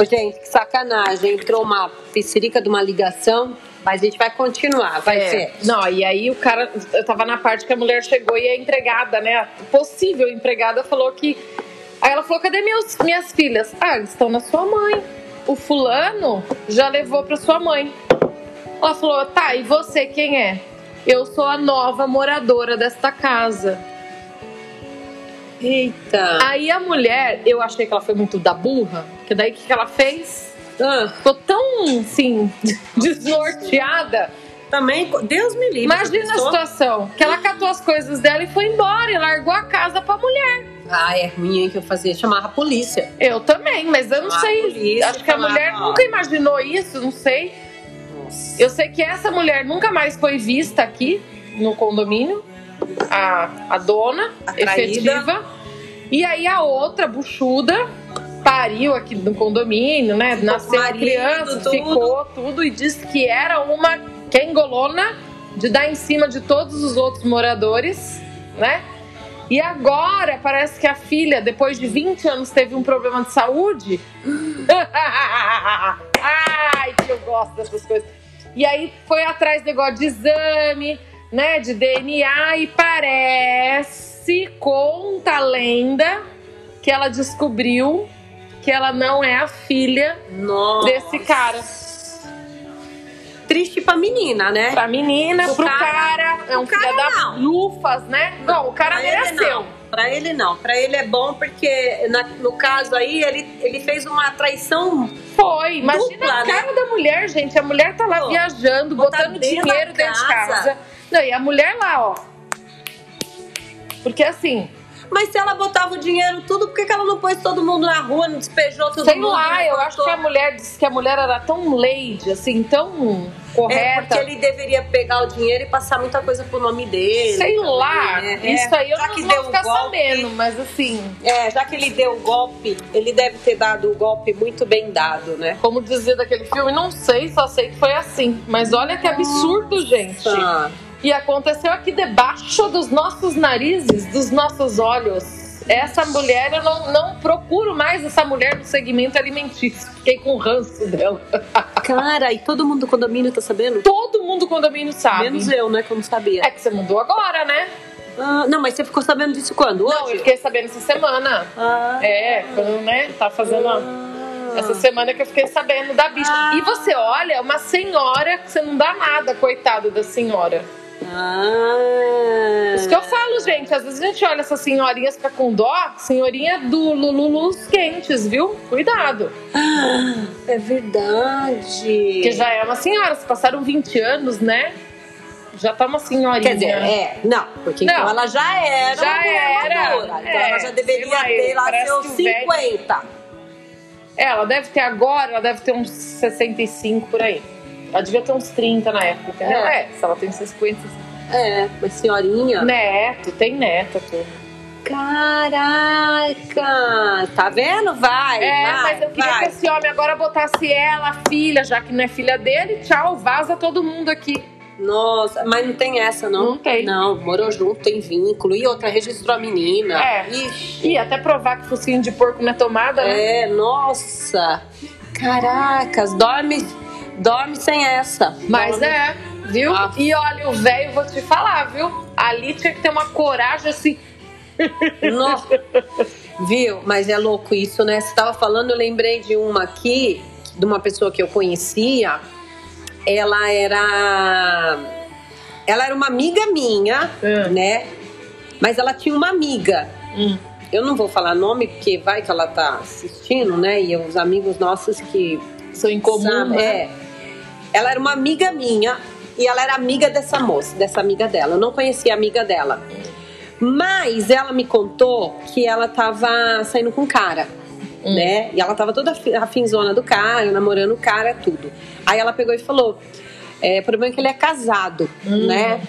Ô, gente, que sacanagem. Entrou uma piscirica de uma ligação, mas a gente vai continuar, vai É. ser. Não, e aí o cara, eu tava na parte que a mulher chegou e a empregada, né? A possível empregada falou que. Aí ela falou: cadê meus, minhas filhas? Ah, eles estão na sua mãe. O fulano já levou pra sua mãe. Ela falou: tá, e você quem é? Eu sou a nova moradora desta casa. Eita. Aí a mulher, eu achei que ela foi muito da burra, que daí o que, que ela fez? Ah, Ficou tão, assim, desnorteada. também, Deus me livre. Imagina a situação, que ela catou as coisas dela e foi embora e largou a casa pra mulher. Ah, é ruim, hein, que eu fazia. Chamava a polícia. Eu também, mas eu não Ah, sei. polícia, Acho que a mulher nunca imaginou isso, não sei. Nossa. Eu sei que essa mulher nunca mais foi vista aqui no condomínio, a, a dona A traída. efetiva. E aí a outra, buchuda, pariu aqui no condomínio, né? Ficou Nasceu a marido, criança, tudo. ficou tudo e disse que era uma quengolona de dar em cima de todos os outros moradores, né? E agora parece que a filha, depois de 20 anos, teve um problema de saúde. Ai, que eu gosto dessas coisas. E aí foi atrás do negócio de exame, né? De DNA e parece, conta a lenda, que ela descobriu que ela não é a filha Nossa. desse cara. Triste pra menina, né? Pra menina, O pro cara- cara, é um o cara filho da lufas, né? Não, o cara Pra mereceu. Pra ele não. Pra ele é bom porque, na- no caso aí, ele, ele fez uma traição. Foi, imagina Dupla, a cara né? da mulher, gente. A mulher tá lá Pô, viajando, botando dinheiro dentro de casa. Não, e a mulher lá, ó. Porque assim, Mas se ela botava o dinheiro tudo, por que, que ela não pôs todo mundo na rua, não despejou todo sei mundo? lá, não eu acho que a mulher disse que a mulher era tão lady, assim, tão É correta. porque ele deveria pegar o dinheiro e passar muita coisa pro nome dele. Sei também, lá, né? isso É, aí eu já não que vou deu ficar golpe, sabendo, mas assim, É, já que ele deu o golpe, ele deve ter dado o golpe muito bem dado, né? como dizia daquele filme, não sei, só sei que foi assim. Mas olha que absurdo, gente. Ah, E aconteceu aqui debaixo dos nossos narizes, dos nossos olhos. Essa mulher, eu não, não procuro mais essa mulher no segmento alimentício. Fiquei com ranço dela. cara, e todo mundo do condomínio tá sabendo? Todo mundo do condomínio sabe. Menos eu, né? Que eu não sabia. É que você mudou agora, né? Ah, não, mas você ficou sabendo disso quando? Hoje? Não, eu fiquei sabendo essa semana. Ah, É, quando, né? Tá fazendo. ah. Essa semana que eu fiquei sabendo da bicha. Ah. E você olha, uma senhora que você não dá nada, coitada da senhora. Ah. Isso que eu falo, gente. Às vezes a gente olha essas senhorinhas fica com dó. Senhorinha do Lululus quentes, viu? Cuidado. Ah, é verdade. Porque já é uma senhora. Se passaram 20 anos, né? Já tá uma senhorinha. Quer dizer, é, não, porque Não. então ela já era Já era, madura. Então é, ela já deveria ter lá seus que o velho- 50. É, ela deve ter agora, ela deve ter uns 65 por aí. Ela devia ter uns 30 na época, entendeu? É. É, se ela tem 50. É, mas senhorinha. Neto, tem neta, tudo. Caraca! Tá vendo? Vai, É, vai, mas eu queria vai. que esse homem agora botasse ela, a filha, já que não é filha dele. Tchau, vaza todo mundo aqui. Nossa, mas não tem essa, não? Não tem. Não, morou junto, tem vínculo. E outra, registrou a menina. É. Ixi. E até provar que focinho de porco não é tomada, né? É, nossa. Caracas, dorme, dorme sem essa. Mas Dorme- é, viu? Ah. E olha, o velho, vou te falar, viu? Ali tinha que ter uma coragem assim. No- Viu? Mas é louco isso, né? Você tava falando, eu lembrei de uma aqui, de uma pessoa que eu conhecia. Ela era. Ela era uma amiga minha, Hum. né? Mas ela tinha uma amiga. Hum. Eu não vou falar nome, porque vai que ela tá assistindo, né? E os amigos nossos que. São em comum, sabe, né? É. Ela era uma amiga minha e ela era amiga dessa moça, dessa amiga dela. Eu não conhecia a amiga dela. Mas ela me contou que ela tava saindo com um cara, Hum. né? E ela tava toda afi- afinzona do cara, namorando o cara, tudo. Aí ela pegou e falou: é, o problema é que ele é casado, Hum. né?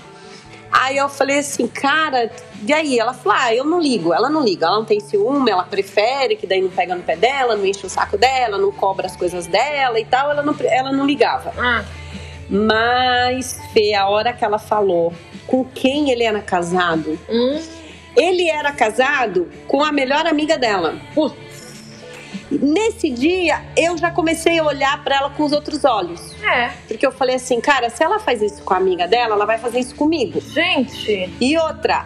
Aí eu falei assim, cara, e aí? Ela falou, ah, eu não ligo. Ela não liga, ela não tem ciúme, ela prefere que daí não pega no pé dela, não enche o saco dela, não cobra as coisas dela e tal. Ela não, ela não ligava. Ah, Mas, Fê, a hora que ela falou com quem ele era casado, hum. ele era casado com a melhor amiga dela. Putz. Nesse dia, eu já comecei a olhar para ela com os outros olhos. É. Porque eu falei assim, cara, se ela faz isso com a amiga dela, ela vai fazer isso comigo. Gente. E outra,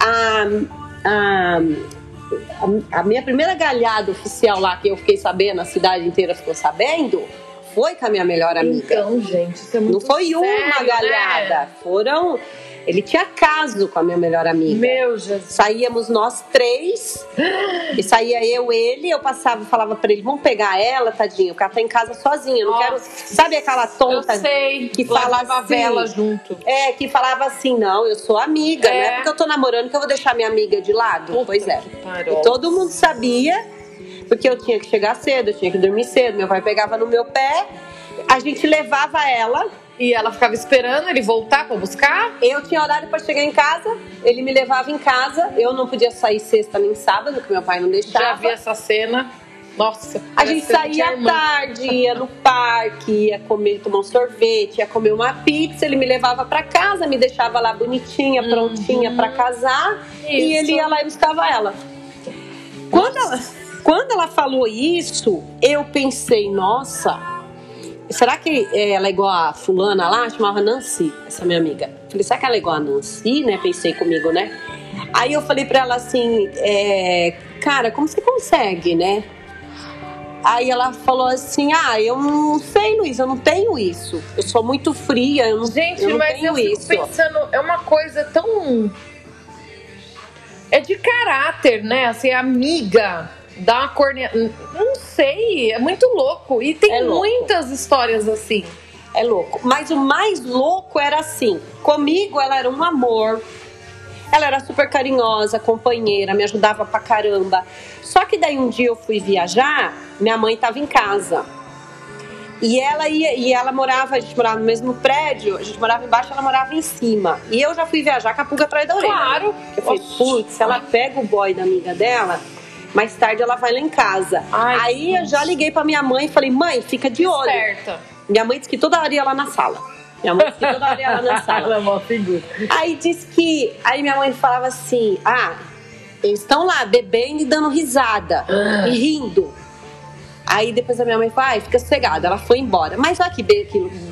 a, a, a, minha primeira galhada oficial lá, que eu fiquei sabendo, a cidade inteira ficou sabendo, foi com a minha melhor amiga. Então, gente, isso é muito Não foi sério, uma galhada, Né? foram. Ele tinha caso com a minha melhor amiga. Meu Jesus. Saíamos nós três, e saía eu, ele, eu passava e falava pra ele, vamos pegar ela, tadinho, porque ela tá em casa sozinha, eu não Nossa. quero... Sabe aquela tonta Eu sei. que fala Levava a assim? vela junto. É, que falava assim, não, eu sou amiga, não É. é porque eu tô namorando que eu vou deixar minha amiga de lado. Puta pois é. E todo mundo sabia, porque eu tinha que chegar cedo, eu tinha que dormir cedo, meu pai pegava no meu pé, a gente levava ela, E ela ficava esperando ele voltar pra buscar. eu tinha horário pra chegar em casa, ele me levava em casa, eu não podia sair sexta nem sábado, porque meu pai não deixava. Já vi essa cena. Nossa. A gente que saía à tarde, ia no parque, ia comer, tomar um sorvete, ia comer uma pizza. Ele me levava pra casa, me deixava lá bonitinha, prontinha pra casar. E Isso. ele ia lá e buscava ela. Quando ela, quando ela falou isso, eu pensei, nossa, será que é, ela é igual a fulana lá? Chamava Nancy, essa minha amiga. Falei, será que ela é igual a Nancy, né? Pensei comigo, né? Aí eu falei pra ela assim, é, cara, como você consegue, né? Aí ela falou assim: Ah, eu não sei, Luiz, eu não tenho isso. Eu sou muito fria, eu não, Gente, eu não mas tenho eu fico isso. pensando, é uma coisa tão. É de caráter, né? Assim, amiga, dá uma cornea. Não sei, é muito louco. E tem É louco. muitas histórias assim. É louco. Mas o mais louco era assim: comigo ela era um amor. Ela era super carinhosa, companheira, me ajudava pra caramba. Só que daí um dia eu fui viajar, minha mãe tava em casa. E ela ia, e ela morava, a gente morava no mesmo prédio, a gente morava embaixo, ela morava em cima. E eu já fui viajar com a pulga atrás da orelha. Claro. Eu falei, putz, se ela pega o boy da amiga dela, mais tarde ela vai lá em casa. Ai, Aí eu já liguei pra minha mãe e falei, mãe, fica de olho. Certa. Minha mãe disse que toda hora ia lá na sala. Minha mãe disse que toda hora ia lá na sala. é uma figura. Aí disse que. Aí minha mãe falava assim: ah, eles estão lá bebendo e dando risada e rindo. Aí depois a minha mãe falou, ai, fica sossegada. Ela foi embora. Mas olha que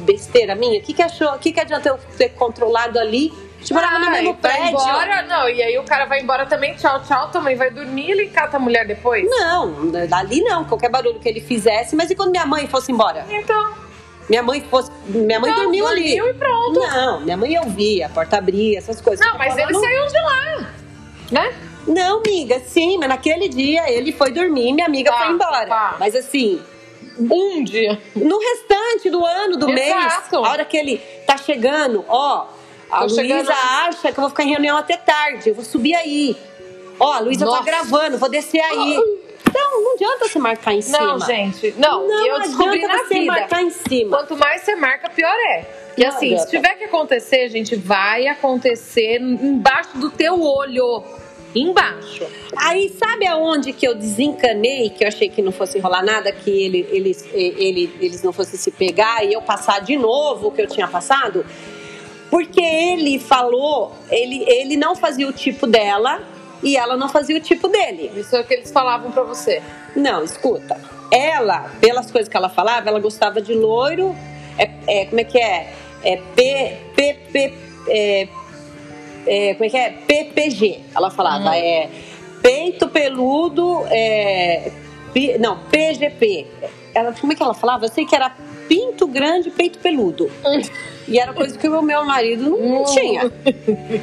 besteira minha. O que, que achou? O que, que adianta eu ter controlado ali? Gente morava no Ai, mesmo vai prédio. embora, não. E aí o cara vai embora também, tchau, tchau, também vai dormir ele cata a mulher depois? Não, dali não. Qualquer barulho que ele fizesse. Mas e quando minha mãe fosse embora? Então, Minha mãe fosse. Minha mãe Não, dormiu ali. dormiu e pronto. Não, minha mãe eu via, a porta abria, essas coisas. não, mas ele falando- saiu de lá, né? Não, amiga, sim, mas naquele dia ele foi dormir e minha amiga Tá, foi embora. tá. Mas assim, Um dia. no restante do ano, do mês, Exato. a hora que ele tá chegando, ó, a Luísa chegando- acha que eu vou ficar em reunião até tarde, eu vou subir aí. Ó, a Luísa tá gravando, vou descer aí. Então, não adianta você marcar em cima. Não, gente. Não, Não eu descobri na você vida. marcar em cima. Quanto mais você marca, pior é. E Não assim, adianta. se tiver que acontecer, gente, vai acontecer embaixo do teu olho. Embaixo. Aí, sabe aonde que eu desencanei, que eu achei que não fosse rolar nada, que ele, eles, ele, eles não fossem se pegar e eu passar de novo o que eu tinha passado? Porque ele falou, ele, ele não fazia o tipo dela e ela não fazia o tipo dele. Isso é o que eles falavam pra você. Não, escuta. Ela, pelas coisas que ela falava, ela gostava de loiro. É, é, como é que é? É P, P, P, é, é, como é que é? PPG. Ela falava, Hum. é peito peludo, é, pi- não, PGP. Ela, como é que ela falava? Eu sei que era pinto grande, peito peludo. E era coisa que o meu marido não, tinha.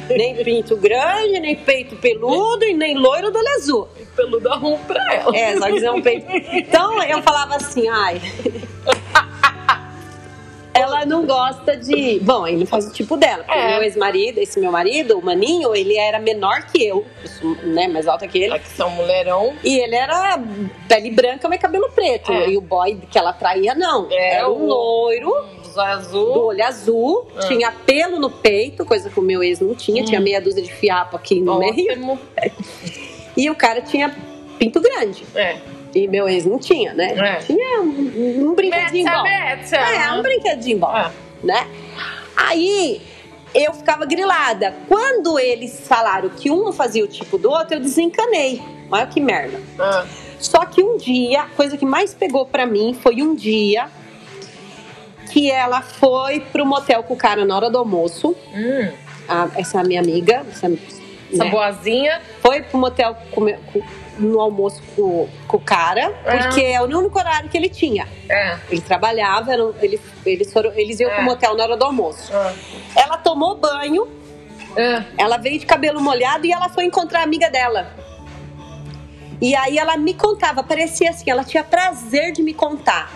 Nem pinto grande, nem peito peludo e nem loiro do olho azul. Peludo arrumo pra ela. É, só que não peito. Então eu falava assim, ai. Ela não gosta de. Bom, ele faz o tipo dela. É. o meu ex-marido, esse meu marido, o Maninho, ele era menor que eu. Né, mais alta que ele. que são mulherão. E ele era pele branca, mas cabelo preto. É. E o boy que ela traía, não. É, era um o- loiro, Dos azul. do olho azul, Ah. tinha pelo no peito, coisa que o meu ex não tinha. Tinha meia dúzia de fiapo aqui no meio. Ótimo. E o cara tinha pinto grande. É. E meu ex não tinha, né? É. Tinha um, um brinquedinho bom. É, um brinquedinho bom, É. né? Aí eu ficava grilada. Quando eles falaram que um fazia o tipo do outro, eu desencanei. Olha que merda. Ah. Só que um dia, a coisa que mais pegou pra mim foi um dia que ela foi pro motel com o cara na hora do almoço. Hum, A- essa minha amiga, essa, essa né, boazinha. foi pro motel comer- com- no almoço com, com o cara, Ah. porque é o único horário que ele tinha. É. Ele trabalhava, era um- ele, eles, foram, eles iam É. pro motel na hora do almoço. Ah. Ela tomou banho, Ah. ela veio de cabelo molhado e ela foi encontrar a amiga dela. E aí ela me contava, parecia assim, ela tinha prazer de me contar.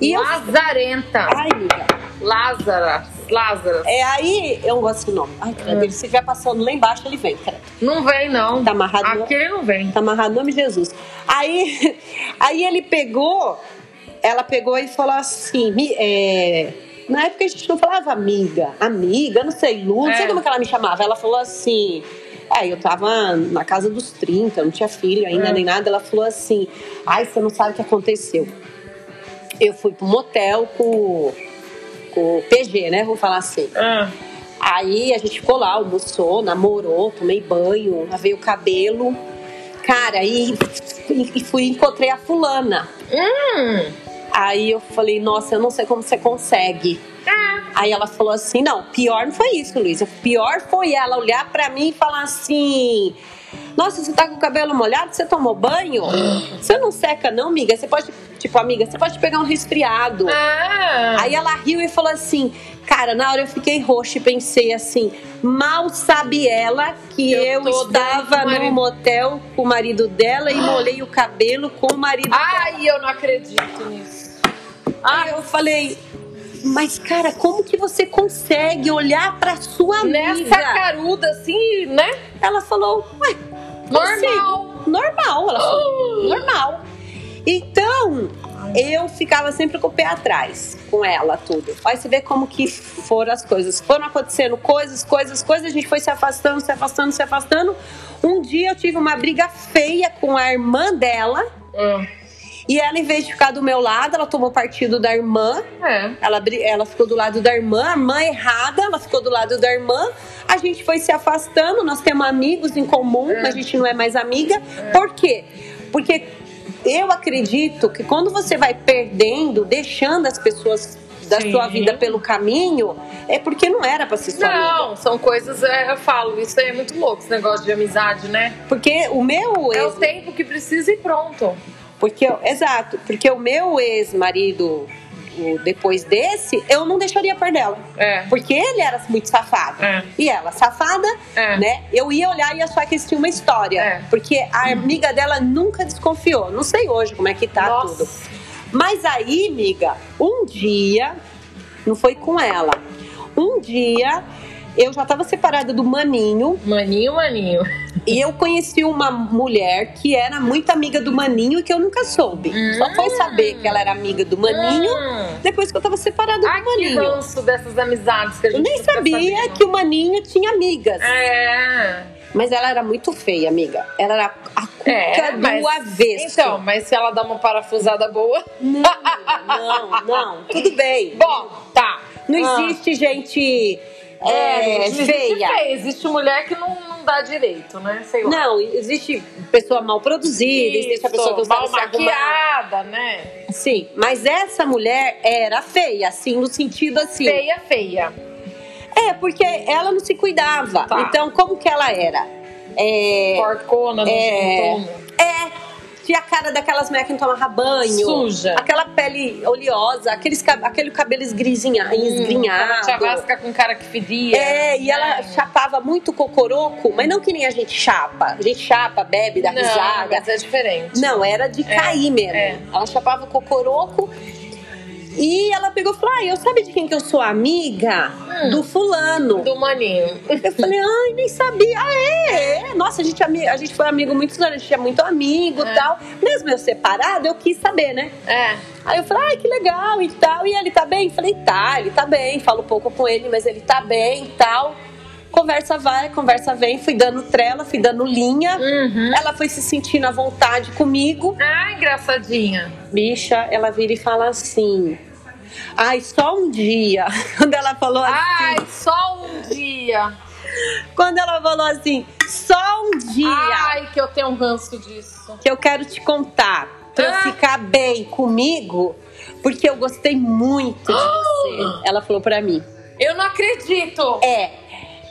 E eu. Lazarenta. Ai, amiga. Lázara. Lázara. É aí, eu não gosto desse nome. Ai, credo, É. ele se estiver passando lá embaixo, ele vem, credo. Não vem, não. Tá amarrado no- Aquele não vem. Tá amarrado nome de Jesus. Aí, aí ele pegou, ela pegou e falou assim: é, na época a gente não falava amiga, amiga, não sei, Lu, não sei É. como que ela me chamava. Ela falou assim. É, eu tava na casa dos 30, não tinha filho ainda É. nem nada. Ela falou assim: ai, você não sabe o que aconteceu. Eu fui pro motel com, o PG, né? Vamos falar assim. Ah. Aí a gente ficou lá, almoçou, namorou, tomei banho, lavei o cabelo. Cara, e, e fui encontrei a fulana. Hum. Aí eu falei, nossa, eu não sei como você consegue. Aí ela falou assim: não, pior não foi isso, Luísa. Pior foi ela olhar pra mim e falar assim: Nossa, você tá com o cabelo molhado? Você tomou banho? Você não seca, não, amiga? Você pode, tipo, amiga, você pode pegar um resfriado. Ah. Aí ela riu e falou assim: Cara, na hora eu fiquei roxa e pensei assim: mal sabe ela que Eu eu, estava no motel com o marido dela e molhei o cabelo com o marido dela. Ai, eu não acredito nisso. Aí eu falei. Mas, cara, como que você consegue olhar pra sua amiga? Nessa caruda, assim, né? Ela falou, ué, Normal. consigo. Normal, ela falou, normal. Então, eu ficava sempre com o pé atrás com ela, tudo. Aí você vê como que foram as coisas. Foram acontecendo coisas, coisas, coisas, a gente foi se afastando, se afastando, se afastando. Um dia eu tive uma briga feia com a irmã dela. Ah. E ela, em vez de ficar do meu lado, ela tomou partido da irmã. É. Ela, ela ficou do lado da irmã, a irmã errada, ela ficou do lado da irmã. A gente foi se afastando, nós temos amigos em comum, É. mas a gente não é mais amiga. Por quê? Porque eu acredito que quando você vai perdendo, deixando as pessoas da Sim. sua vida pelo caminho, é porque não era pra ser sua amiga. Não, são coisas, é, eu falo, isso aí é muito louco, esse negócio de amizade, né? Porque o meu É o tempo que precisa e pronto. porque exato, porque o meu ex-marido depois desse, eu não deixaria perder ela. É. Porque ele era muito safado. É. E ela, safada, É. né? Eu ia olhar e ia achar que eles tinham uma história. É. Porque a amiga dela nunca desconfiou. Não sei hoje como é que tá Nossa. tudo. Mas aí, amiga, um dia, não foi com ela. Um dia, eu já tava separada do maninho Maninho, maninho. e eu conheci uma mulher que era muito amiga do maninho e que eu nunca soube. Só foi saber que ela era amiga do maninho Hum. depois que eu tava separada Ai, do que maninho. ranço dessas amizades que a Eu gente nem fica sabia sabendo. que o maninho tinha amigas. É. Mas ela era muito feia, amiga. Ela era a cuca É, do mas- avesso. Então, mas se ela dá uma parafusada boa. Não, não, não. Tudo bem. Bom, tá. Não Ah. existe gente é, existe feia. feia. Existe mulher que não, não dá direito, né? Sei lá. Não, existe pessoa mal produzida, existe a pessoa que mal arrumar. maquiada, né? Sim, mas essa mulher era feia, assim, no sentido assim. Feia, feia. É, porque ela não se cuidava. Tá. Então, como que ela era? É, Porcona, não É. toma. é, tinha a cara daquelas mulheres que não tomavam banho. Suja. Aquela pele oleosa, aqueles, aquele cabelo esgrinha, esgrinhado. Chavasca com cara que fedia. É, e ela né? chapava muito cocoroco, mas não que nem a gente chapa. A gente chapa, bebe, dá Não, risada. mas é diferente. Não, era de cair mesmo. é. Ela chapava cocoroco. E ela pegou e falou: Ah, eu sabe de quem que eu sou amiga? Hum. Do fulano. Do maninho. Eu falei, ai, nem sabia. Ah, é, é. Nossa, a gente, é a gente foi amigo muitos anos, a gente é muito amigo e É. tal. Mesmo eu separado, eu quis saber, né? É. Aí eu falei, ai, que legal e tal. E ele tá bem? Eu falei, tá, ele tá bem. Falo pouco com ele, mas ele tá bem e tal. Conversa vai, conversa vem. Fui dando trela, fui dando linha. Uhum. Ela foi se sentindo à vontade comigo. Ah, engraçadinha. Bicha, ela vira e fala assim. Ai, só um dia. Quando ela falou assim. Ai, só um dia. Quando ela falou assim, só um dia. Ai, que eu tenho um ranço disso. Que eu quero te contar. Pra Ah. ficar bem comigo, porque eu gostei muito de você. Ela falou pra mim. Eu não acredito. É.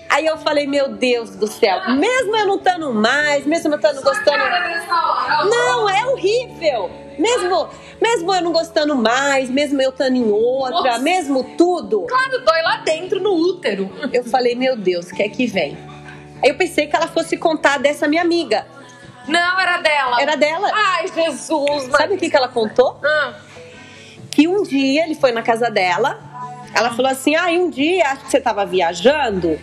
Aí eu falei, meu Deus do céu, mesmo eu não estando mais, mesmo eu estando gostando. Ó. Não, é horrível. Mesmo, mesmo eu não gostando mais, mesmo eu estando em outra, Nossa. mesmo tudo. Claro, dói lá dentro no útero. Eu falei, meu Deus, o que é que vem? Aí eu pensei que ela fosse contar dessa minha amiga. Não, era dela. Era dela. Ai, Jesus. mas- Sabe o que, que ela contou? Ah, Que um dia ele foi na casa dela. Ela falou assim: ah, um dia acho que você tava viajando,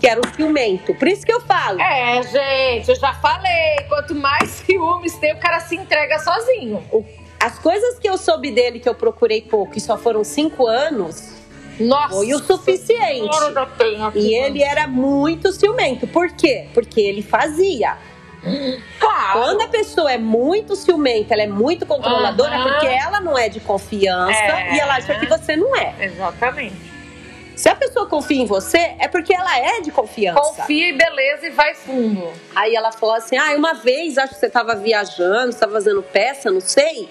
que era o ciumento. Por isso que eu falo. É, gente, eu já falei. Quanto mais ciúmes tem, o cara se entrega sozinho. As coisas que eu soube dele, que eu procurei pouco, e só foram cinco anos, Nossa. foi o suficiente. E ele era muito ciumento. Por quê? Porque ele fazia. Claro. Quando a pessoa é muito ciumenta, ela é muito controladora, Aham. porque ela não é de confiança É. e ela acha que você não é. Exatamente. Se a pessoa confia em você, é porque ela é de confiança. Confia e beleza e vai fundo. Aí ela falou assim: ah, uma vez acho que você estava viajando, estava fazendo peça, não sei.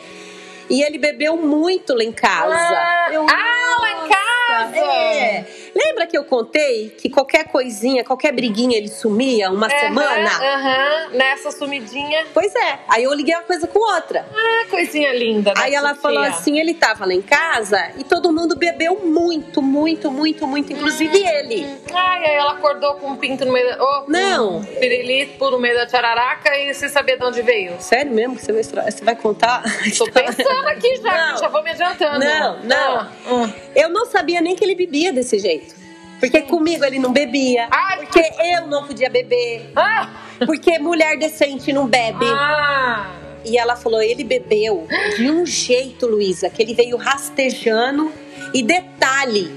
E ele bebeu muito lá em casa. Ah, Eu, ah, lá em casa. É. Lembra que eu contei que qualquer coisinha, qualquer briguinha ele sumia uma Aham, semana? Aham, nessa sumidinha. Pois é. Aí eu liguei uma coisa com outra. Ah, coisinha linda. da Aí ela titia. falou assim: ele tava lá em casa e todo mundo bebeu muito, muito, muito, muito, inclusive ele. Ai, aí ela acordou com um pinto no meio da... Oh, Não. Um pirulito no meio da tchararaca e sem saber de onde veio. Sério mesmo que você vai, você vai contar? Tô pensando aqui já, já vou me adiantando. Não, não. Ah, ah. Eu não sabia nem que ele bebia desse jeito. Porque comigo ele não bebia. Ai, Porque eu não podia beber. Ah! Porque mulher decente não bebe. Ah! E ela falou: ele bebeu de um jeito, Luísa, que ele veio rastejando. E detalhe,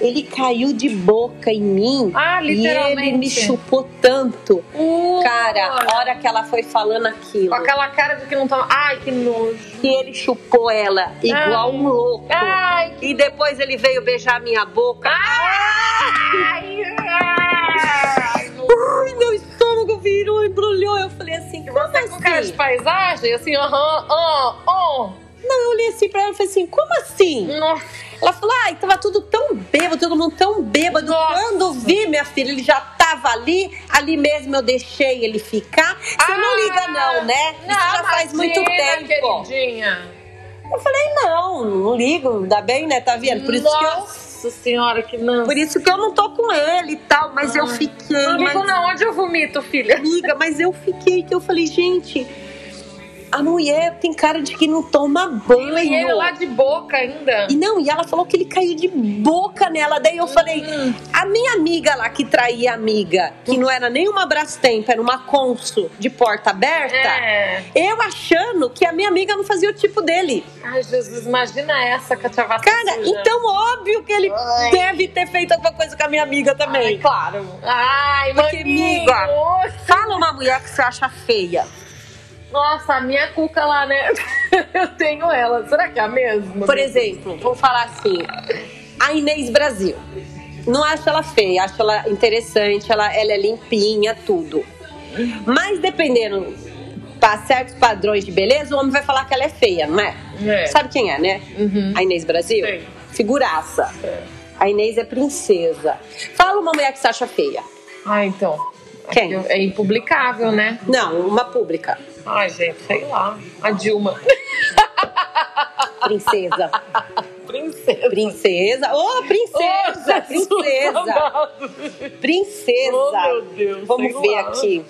ele caiu de boca em mim. Ah, E literalmente. ele me chupou tanto. Uh, Cara, a hora que ela foi falando aquilo, Com aquela cara de que não tá. Ai, que nojo. que ele chupou ela igual um louco. Ai, E depois ele veio beijar minha boca. ai, ai. Ai, meu estômago virou, embrulhou. Eu falei assim, como Você com cara de assim? paisagem, assim, aham, ó, ó. Não, eu olhei assim pra ela e falei assim, como assim? Nossa. Ela falou, ai, tava tudo tão bêbado, todo mundo tão bêbado. Nossa. Quando vi, minha filha, ele já tava ali, ali mesmo eu deixei ele ficar. Você não liga não, né? Isso já faz muito tempo. queridinha. Eu falei, não, não ligo, ainda bem, né? Tá vendo? Por isso que eu... Nossa senhora, que não. Por isso que eu não tô com ele e tal, mas eu Ai. fiquei. Não ligo mas... não, onde eu vomito, filha? amiga, mas eu fiquei que eu falei, gente, a mulher tem cara de que não toma banho. E ele lá de boca ainda. E não, e ela falou que ele caiu de boca nela. Daí eu falei, Hum. a minha amiga lá que traía a amiga, que não era nem uma Brastemp, era uma Consul de porta aberta, É. eu achando que a minha amiga não fazia o tipo dele. Ai, Jesus, imagina essa cachavata Cara, suja. então óbvio que ele Ai. deve ter feito alguma coisa com a minha amiga Ai, também. claro. Ai, Porque, maninho. amiga, Fala uma mulher que você acha feia. Nossa, a minha cuca lá, né? Eu tenho ela. Será que é a mesma? Por exemplo, vamos falar assim, a Inês Brasil. Não acho ela feia, acho ela interessante, ela, ela é limpinha, tudo. Mas dependendo para certos padrões de beleza, o homem vai falar que ela é feia, não é? É. Sabe quem é, né? Uhum. A Inês Brasil? Sei. Figuraça. É. A Inês é princesa. Fala uma mulher que você acha feia. Ah, então. Quem? É impublicável, né? Não, uma pública. Ai, gente, sei lá. A Dilma. Princesa. Princesa. Princesa. Ô, princesa! Ô, Jesus princesa! amado. Princesa! Oh, meu Deus, Vamos ver lá. aqui.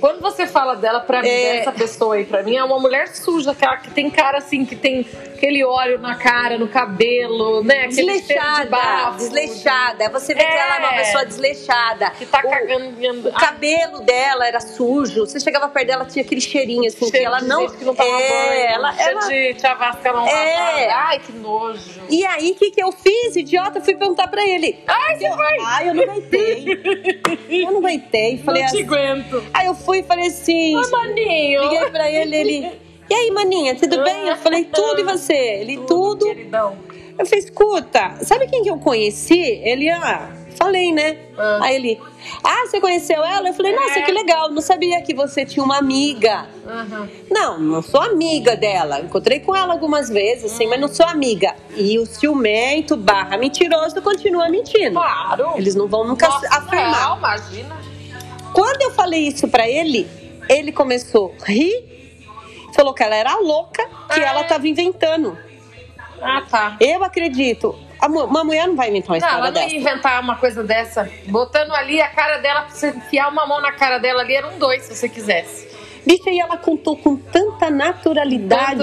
Quando você fala dela, pra mim, É. dessa pessoa aí, pra mim, é uma mulher suja, aquela que tem cara assim, que tem aquele óleo na cara, no cabelo, né? Aquele cheiro de Desleixada, bafo. desleixada. Você vê que ela é uma É. pessoa desleixada. Que tá O- cagando. O cabelo dela era sujo. Você chegava perto dela, tinha aquele cheirinho assim, que cheiro ela de não. que não toma é, banho, ela, ela- de chavasca não É. lavada. Ai, que nojo. E aí, o que, que eu fiz, idiota? Fui perguntar pra ele. Ai, você Eu- vai. Ai, eu não aguentei. eu não aguentei. Falei não te assim. aguento. Aí eu fui e falei assim. Ai, maninho. Liguei pra ele, ele. E aí, maninha, tudo bem? Eu falei, tudo e você? Ele, tudo. Queridão. Eu falei, escuta, sabe quem que eu conheci? Ele, ah, Falei, né? Ah. Aí ele, ah, você conheceu ela? Eu falei, nossa, É. que legal, não sabia que você tinha uma amiga. Aham. Não, não sou amiga dela. Encontrei com ela algumas vezes, assim, mas não sou amiga. E o ciumento barra mentiroso continua mentindo. Claro. Eles não vão nunca Nossa, afirmar. Não, imagina. Quando eu falei isso pra ele, ele começou a rir, falou que ela era louca, que É. ela tava inventando. Ah, tá. Eu acredito. Uma mulher não vai inventar uma Não, história ela não dessa. ia inventar uma coisa dessa. Botando ali a cara dela, pra você enfiar uma mão na cara dela ali, era um dois, se você quisesse. Bicha, e ela contou com tanta naturalidade.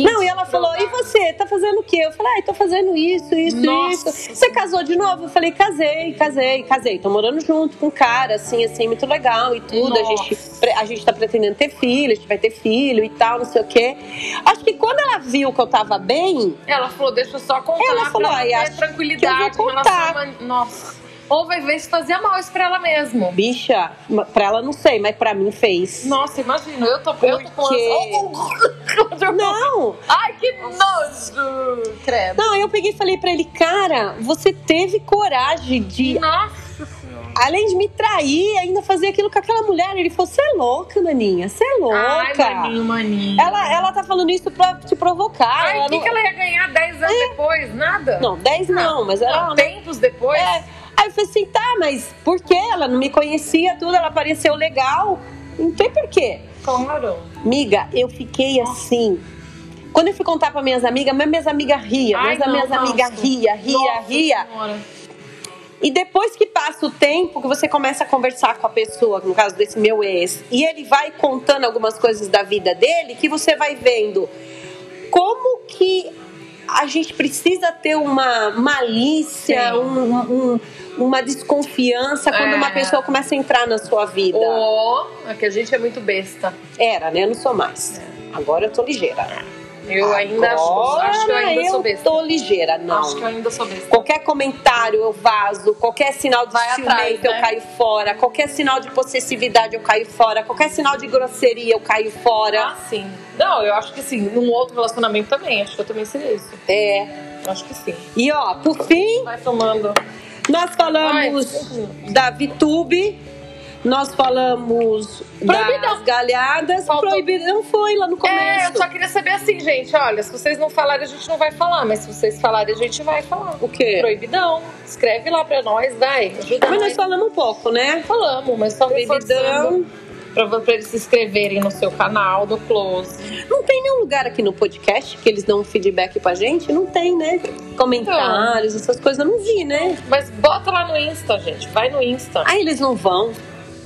Não, e ela falou: e você, tá fazendo o quê? Eu falei: ah, tô fazendo isso, isso, Nossa. isso. Você casou de novo? Eu falei: casei, casei, casei. Tô morando junto com um cara, assim, assim, muito legal e tudo. A gente, a gente tá pretendendo ter filho, a gente vai ter filho e tal, não sei o quê. Acho que quando ela viu que eu tava bem, Ela falou, deixa eu só contar Ela falou, "Ai, acho tranquilidade que eu vou contar." Nossa. Ou vai ver se fazia mal isso pra ela mesmo. bicha, pra ela não sei, mas pra mim fez. Nossa, imagina, eu tô, eu tô com Não, Ai, que nojo! Credo. não, eu peguei e falei pra ele, cara, você teve coragem de Nossa senhora. além de me trair, ainda fazer aquilo com aquela mulher. Ele falou: Você é louca, Naninha, você é louca. Ai, maninho, maninho. ela, ela tá falando isso pra te provocar. Ai, ela o que, não... que ela ia ganhar 10 anos depois? Nada? não, 10 não, mas era. Não, tempos depois? É. Aí eu falei assim: Tá, mas por quê? Ela não me conhecia, tudo, ela pareceu legal. Não tem porquê. Claro. Miga, eu fiquei assim. Quando eu fui contar pra minhas amigas, mas minhas amigas ria, Ai, minhas, não, minhas nossa. amigas ria, ria, Nossa ria. Senhora. E depois que passa o tempo, que você começa a conversar com a pessoa, no caso desse meu ex, e ele vai contando algumas coisas da vida dele, que você vai vendo como que a gente precisa ter uma malícia, um- um- uma desconfiança quando É. uma pessoa começa a entrar na sua vida. Ou é que a gente é muito besta. Era, né? Eu não sou mais. Agora eu tô ligeira. Eu ainda acho, Agora acho que eu ainda sou besta. tô ligeira, não. Acho que eu ainda sou besta. Qualquer comentário eu vazo, qualquer sinal de Vai ciumento atrás, eu né? caio fora, qualquer sinal de possessividade eu caio fora, qualquer sinal de grosseria eu caio fora. Ah, sim. Não, eu acho que sim. Num outro relacionamento também. Acho que eu também seria isso. É. Acho que sim. E ó, por fim, Vai tomando. nós falamos Vai. da VTube, nós falamos Proibidão. das galhadas. Faltou. Proibidão foi lá no começo. É, eu só queria saber assim, gente. Olha, se vocês não falarem, a gente não vai falar. Mas se vocês falarem, a gente vai falar. O quê? Proibidão. Escreve lá pra nós, vai. Ajuda Mas nós nós. falamos um pouco, né? Falamos, mas só Proibidão. Pra, pra eles se inscreverem no seu canal, do Close. Não tem nenhum lugar aqui no podcast que eles dão um feedback pra gente? Não tem, né? Comentários, essas coisas eu não vi, né? Mas bota lá no Insta, gente. Vai no Insta. Aí eles não vão.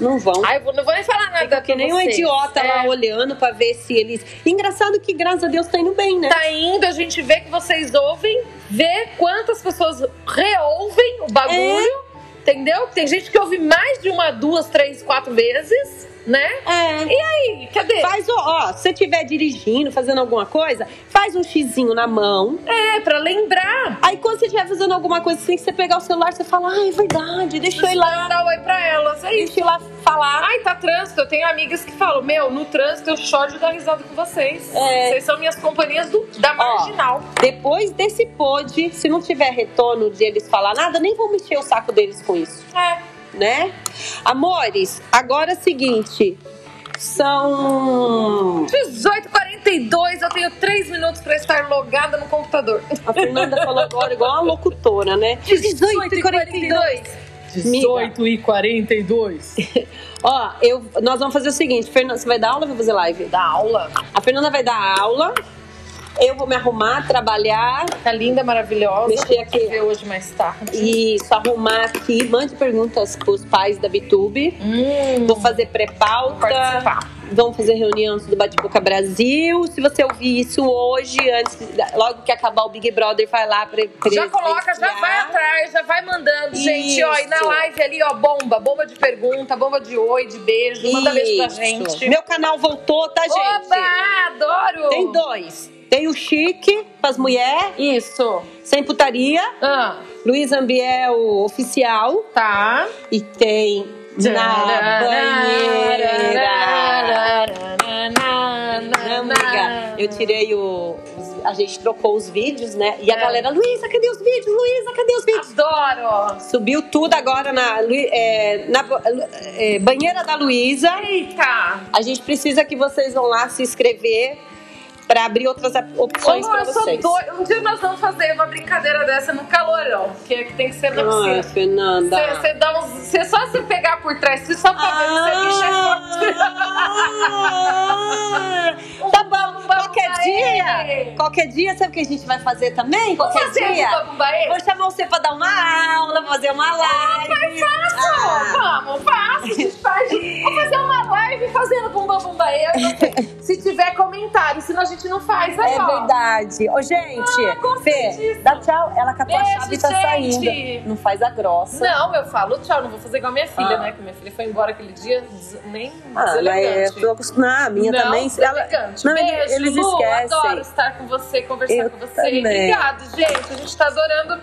Não vão. Ai, não vou nem falar nada Fica que nem um vocês. idiota lá É. olhando pra ver se eles. Engraçado que, graças a Deus, tá indo bem, né? Tá indo, a gente vê que vocês ouvem, vê quantas pessoas reouvem o bagulho, entendeu? Tem gente que ouve mais de uma, duas, três, quatro vezes, né? É. E aí, cadê? Faz, ó, ó, se você estiver dirigindo, fazendo alguma coisa, faz um xizinho na mão. É, pra lembrar. Aí quando você estiver fazendo alguma coisa assim, que você pegar o celular, você fala, ah, é verdade, deixa eu ir lá, Dar oi pra elas, é isso. deixa eu ir lá falar. Ai, tá trânsito. Eu tenho amigas que falam, meu, no trânsito eu choro de dar risada com vocês. É. Vocês são minhas companhias do, da marginal. Depois desse pod, se não tiver retorno de eles falar nada, nem vou mexer o saco deles com isso. É. né? Amores, agora é o seguinte. São. 18h42, eu tenho 3 minutos pra estar logada no computador. A Fernanda falou agora igual uma locutora, né? 18h42. 18 e 42. Ó, eu, nós vamos fazer o seguinte: Fernanda, você vai dar aula ou vai fazer live? Da aula. A Fernanda vai dar aula. Eu vou me arrumar, trabalhar. Tá linda, maravilhosa. Mexer aqui. ver hoje mais tarde. Isso, arrumar aqui. Mande perguntas pros pais da Bitube. Hum, Vou fazer pré-pauta. participar. Vamos fazer reunião do Bate-Boca Brasil. Se você ouvir isso hoje, antes, logo que acabar o Big Brother, vai lá pra, Já coloca, já vai atrás, já vai mandando. Gente, ó, e na Isso. live ali, ó, bomba. Bomba de pergunta, bomba de oi, de beijo. Manda beijo pra Isso. gente. Meu canal voltou, tá, gente? Oba, adoro! Tem dois. Tem o Chique, pras mulheres, Isso. sem putaria. Ah, Luiz Ambiel Oficial. tá. E tem na banheira. Não, amiga, eu tirei o, a gente trocou os vídeos, né? E a É. galera, Luísa, cadê os vídeos? Luísa, cadê os vídeos? Adoro! Subiu tudo agora na, é, na é, banheira da Luísa. Eita! A gente precisa que vocês vão lá se inscrever para abrir outras op- opções para vocês. doida. Um dia nós vamos fazer uma brincadeira dessa no calorão, que é que tem que ser na Ai, piscina. Fernanda. Você, dá uns. Você só você pegar por trás, você só pra ver se você bicha é Ah, forte. tá bom, qualquer dia, qualquer dia, sabe o que a gente vai fazer também? Vamos Qualquer fazer dia. um? Vou chamar você pra dar uma aula, fazer uma live. Ah, Vamos, faça, a gente faz. Vamos fazer uma live fazendo Bumba Bumba Eu. Se tiver comentário, senão a gente não faz. Aí, é ó. verdade. Ô, gente, Ah, Fê, dá tchau. Ela catou a Beijo, chave e tá gente. saindo. Não faz a grossa. Não, eu falo tchau, não vou fazer igual a minha filha, Ah. né? Que minha filha foi embora aquele dia, nem Ah, deselegante. tô acostumada. A minha não, também. Ela, não, Beijo, eles Lu, esquecem. adoro estar com você, conversar Eu com você. também. Obrigado, gente. A gente tá adorando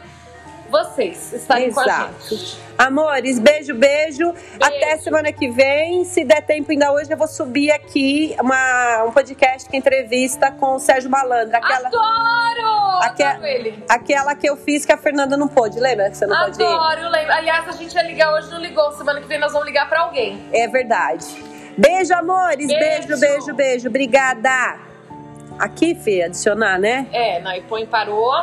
vocês estarem com a Exato. gente. Amores, beijo, beijo, Até semana que vem. Se der tempo ainda hoje, eu vou subir aqui uma, um podcast que entrevista com o Sérgio Malandro. Aquela, Adoro! Aque- Adoro ele. aquela que eu fiz que a Fernanda não pôde. Lembra que você não pôde? Adoro, eu lembro. Aliás, a gente ia ligar hoje, não ligou. Semana que vem nós vamos ligar pra alguém. É verdade. Beijo, amores. Beijo, Beijo. beijo, beijo. Obrigada. Aqui, Fê, adicionar, né? É, não, e põe parou,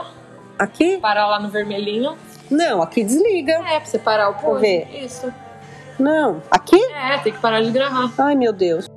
Aqui? parar lá no vermelhinho. Não, aqui desliga. É, pra você parar o pôr. Isso. Não. Aqui? É, tem que parar de gravar. Ai, meu Deus.